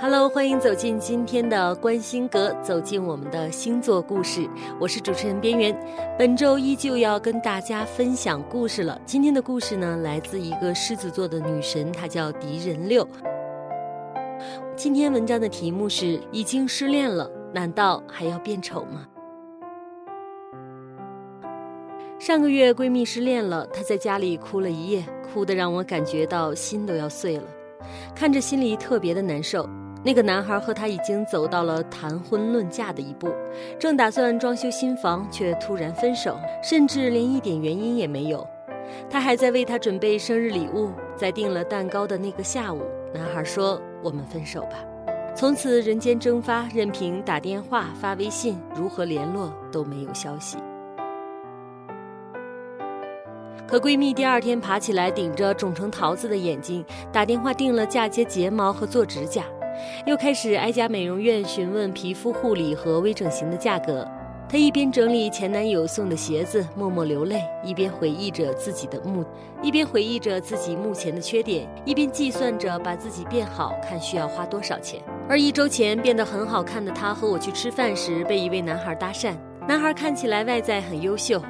Hello，欢迎走进今天的观星阁，走进我们的星座故事。我是主持人边缘，本周依旧要跟大家分享故事了。今天的故事呢，来自一个狮子座的女神，她叫狄仁六。今天文章的题目是：已经失恋了，难道还要变丑吗？上个月闺蜜失恋了，她在家里哭了一夜，哭得让我感觉到心都要碎了，看着心里特别的难受。那个男孩和她已经走到了谈婚论嫁的一步，正打算装修新房，却突然分手，甚至连一点原因也没有。他还在为他准备生日礼物，在订了蛋糕的那个下午，男孩说：“我们分手吧。”从此人间蒸发，任凭打电话、发微信，如何联络都没有消息。可闺蜜第二天爬起来，顶着肿成桃子的眼睛，打电话订了嫁接睫毛和做指甲。又开始挨家美容院询问皮肤护理和微整形的价格。她一边整理前男友送的鞋子，默默流泪，一边回忆着自己的目，一边回忆着自己目前的缺点，一边计算着把自己变好看需要花多少钱。而一周前变得很好看的她和我去吃饭时，被一位男孩搭讪。男孩看起来外在很优秀，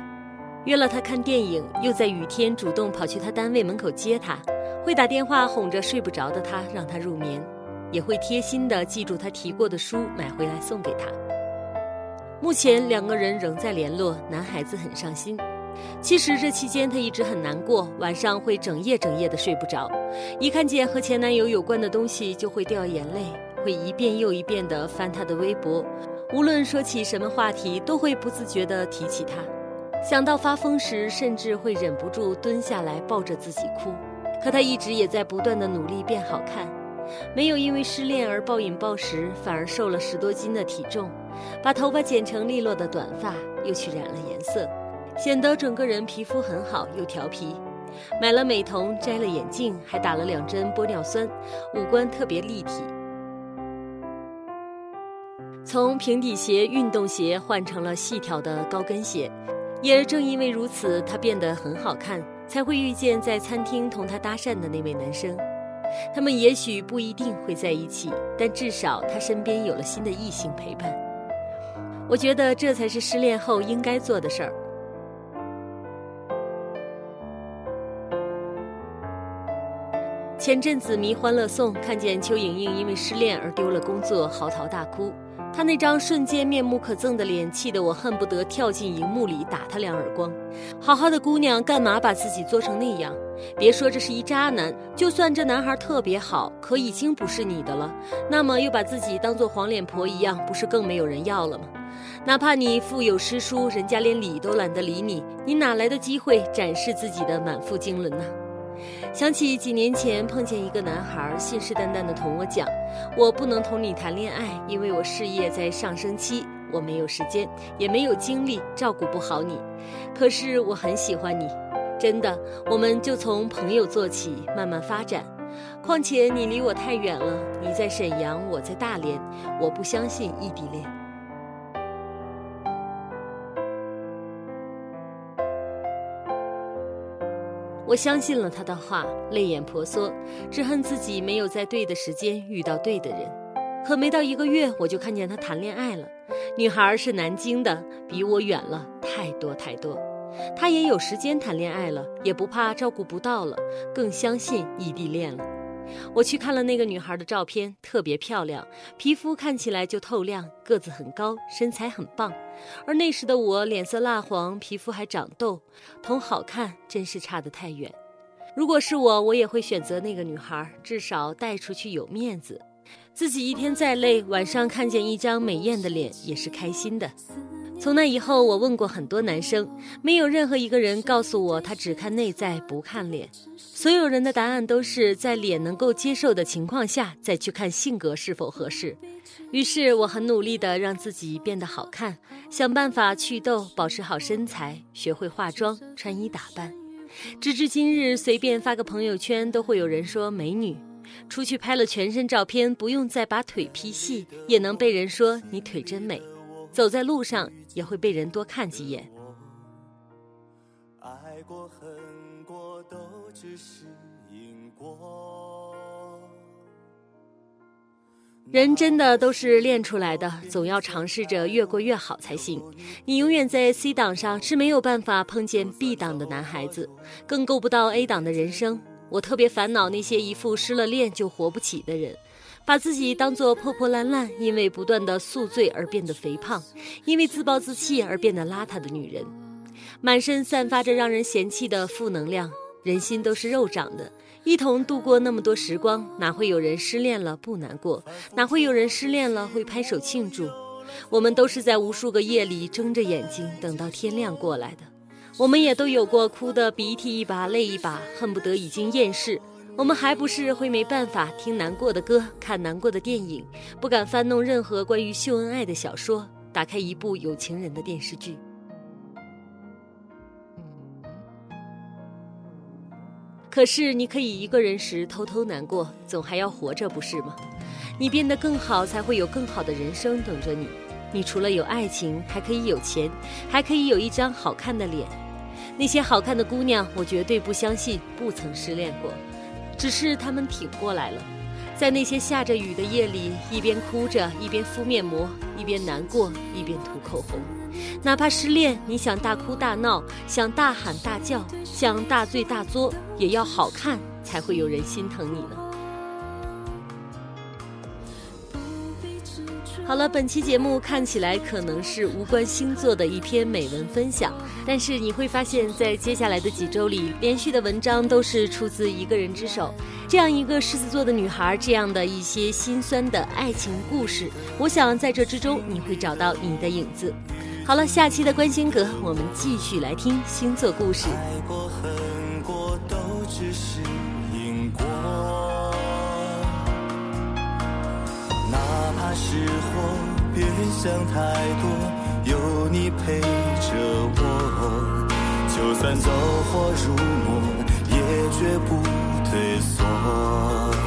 约了她看电影，又在雨天主动跑去她单位门口接她，会打电话哄着睡不着的她，让她入眠。也会贴心的记住他提过的书，买回来送给他。目前两个人仍在联络，男孩子很伤心。其实这期间他一直很难过，晚上会整夜整夜的睡不着，一看见和前男友有关的东西就会掉眼泪，会一遍又一遍的翻他的微博，无论说起什么话题，都会不自觉的提起他。想到发疯时，甚至会忍不住蹲下来抱着自己哭。可他一直也在不断的努力变好看。没有因为失恋而暴饮暴食，反而瘦了十多斤的体重，把头发剪成利落的短发，又去染了颜色，显得整个人皮肤很好又调皮。买了美瞳，摘了眼镜，还打了两针玻尿酸，五官特别立体。从平底鞋、运动鞋换成了细条的高跟鞋，也正因为如此，她变得很好看，才会遇见在餐厅同她搭讪的那位男生。他们也许不一定会在一起，但至少他身边有了新的异性陪伴。我觉得这才是失恋后应该做的事儿。前阵子迷《欢乐颂》，看见邱莹莹因为失恋而丢了工作，嚎啕大哭。他那张瞬间面目可憎的脸，气得我恨不得跳进荧幕里打他两耳光。好好的姑娘，干嘛把自己做成那样？别说这是一渣男，就算这男孩特别好，可已经不是你的了，那么又把自己当做黄脸婆一样，不是更没有人要了吗？哪怕你腹有诗书，人家连理都懒得理你，你哪来的机会展示自己的满腹经纶呢？想起几年前碰见一个男孩，信誓旦旦地同我讲：“我不能同你谈恋爱，因为我事业在上升期，我没有时间，也没有精力照顾不好你。可是我很喜欢你。”真的，我们就从朋友做起，慢慢发展。况且你离我太远了，你在沈阳，我在大连，我不相信异地恋。我相信了他的话，泪眼婆娑，只恨自己没有在对的时间遇到对的人。可没到一个月，我就看见他谈恋爱了，女孩是南京的，比我远了太多太多。他也有时间谈恋爱了，也不怕照顾不到了，更相信异地恋了。我去看了那个女孩的照片，特别漂亮，皮肤看起来就透亮，个子很高，身材很棒。而那时的我脸色蜡黄，皮肤还长痘，同好看真是差得太远。如果是我，我也会选择那个女孩，至少带出去有面子。自己一天再累，晚上看见一张美艳的脸也是开心的。从那以后，我问过很多男生，没有任何一个人告诉我他只看内在不看脸。所有人的答案都是在脸能够接受的情况下再去看性格是否合适。于是我很努力地让自己变得好看，想办法祛痘，保持好身材，学会化妆、穿衣打扮。直至今日，随便发个朋友圈都会有人说美女。出去拍了全身照片，不用再把腿 P 细，也能被人说你腿真美。走在路上也会被人多看几眼。爱过恨过都只是因果。人真的都是练出来的，总要尝试着越过越好才行。你永远在 C 档上是没有办法碰见 B 档的男孩子，更够不到 A 档的人生。我特别烦恼那些一副失了恋就活不起的人，把自己当做破破烂烂，因为不断的宿醉而变得肥胖，因为自暴自弃而变得邋遢的女人，满身散发着让人嫌弃的负能量。人心都是肉长的。一同度过那么多时光，哪会有人失恋了不难过？哪会有人失恋了会拍手庆祝？我们都是在无数个夜里睁着眼睛等到天亮过来的。我们也都有过哭得鼻涕一把泪一把，恨不得已经厌世。我们还不是会没办法听难过的歌，看难过的电影，不敢翻弄任何关于秀恩爱的小说，打开一部有情人的电视剧。可是，你可以一个人时偷偷难过，总还要活着，不是吗？你变得更好，才会有更好的人生等着你。你除了有爱情，还可以有钱，还可以有一张好看的脸。那些好看的姑娘，我绝对不相信不曾失恋过，只是他们挺过来了。在那些下着雨的夜里，一边哭着，一边敷面膜，一边难过，一边涂口红。哪怕失恋，你想大哭大闹，想大喊大叫，想大醉大作，也要好看，才会有人心疼你呢。好了，本期节目看起来可能是无关星座的一篇美文分享，但是你会发现在接下来的几周里，连续的文章都是出自一个人之手。这样一个狮子座的女孩，这样的一些心酸的爱情故事，我想在这之中你会找到你的影子。好了，下期的关心阁，我们继续来听星座故事。爱过恨过都只是是火，别想太多，有你陪着我，就算走火入魔，也绝不退缩。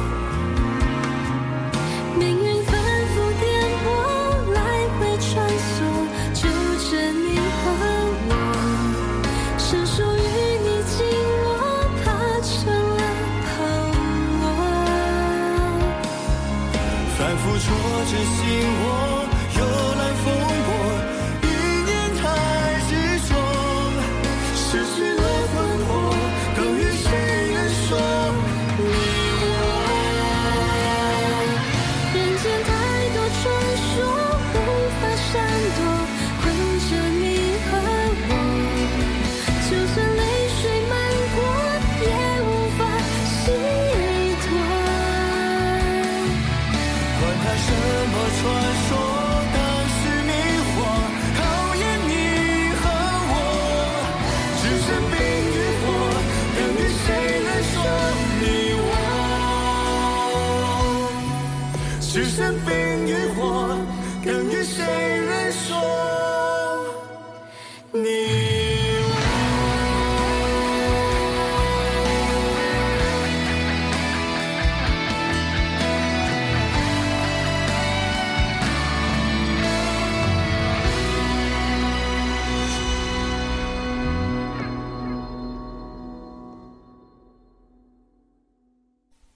只剩冰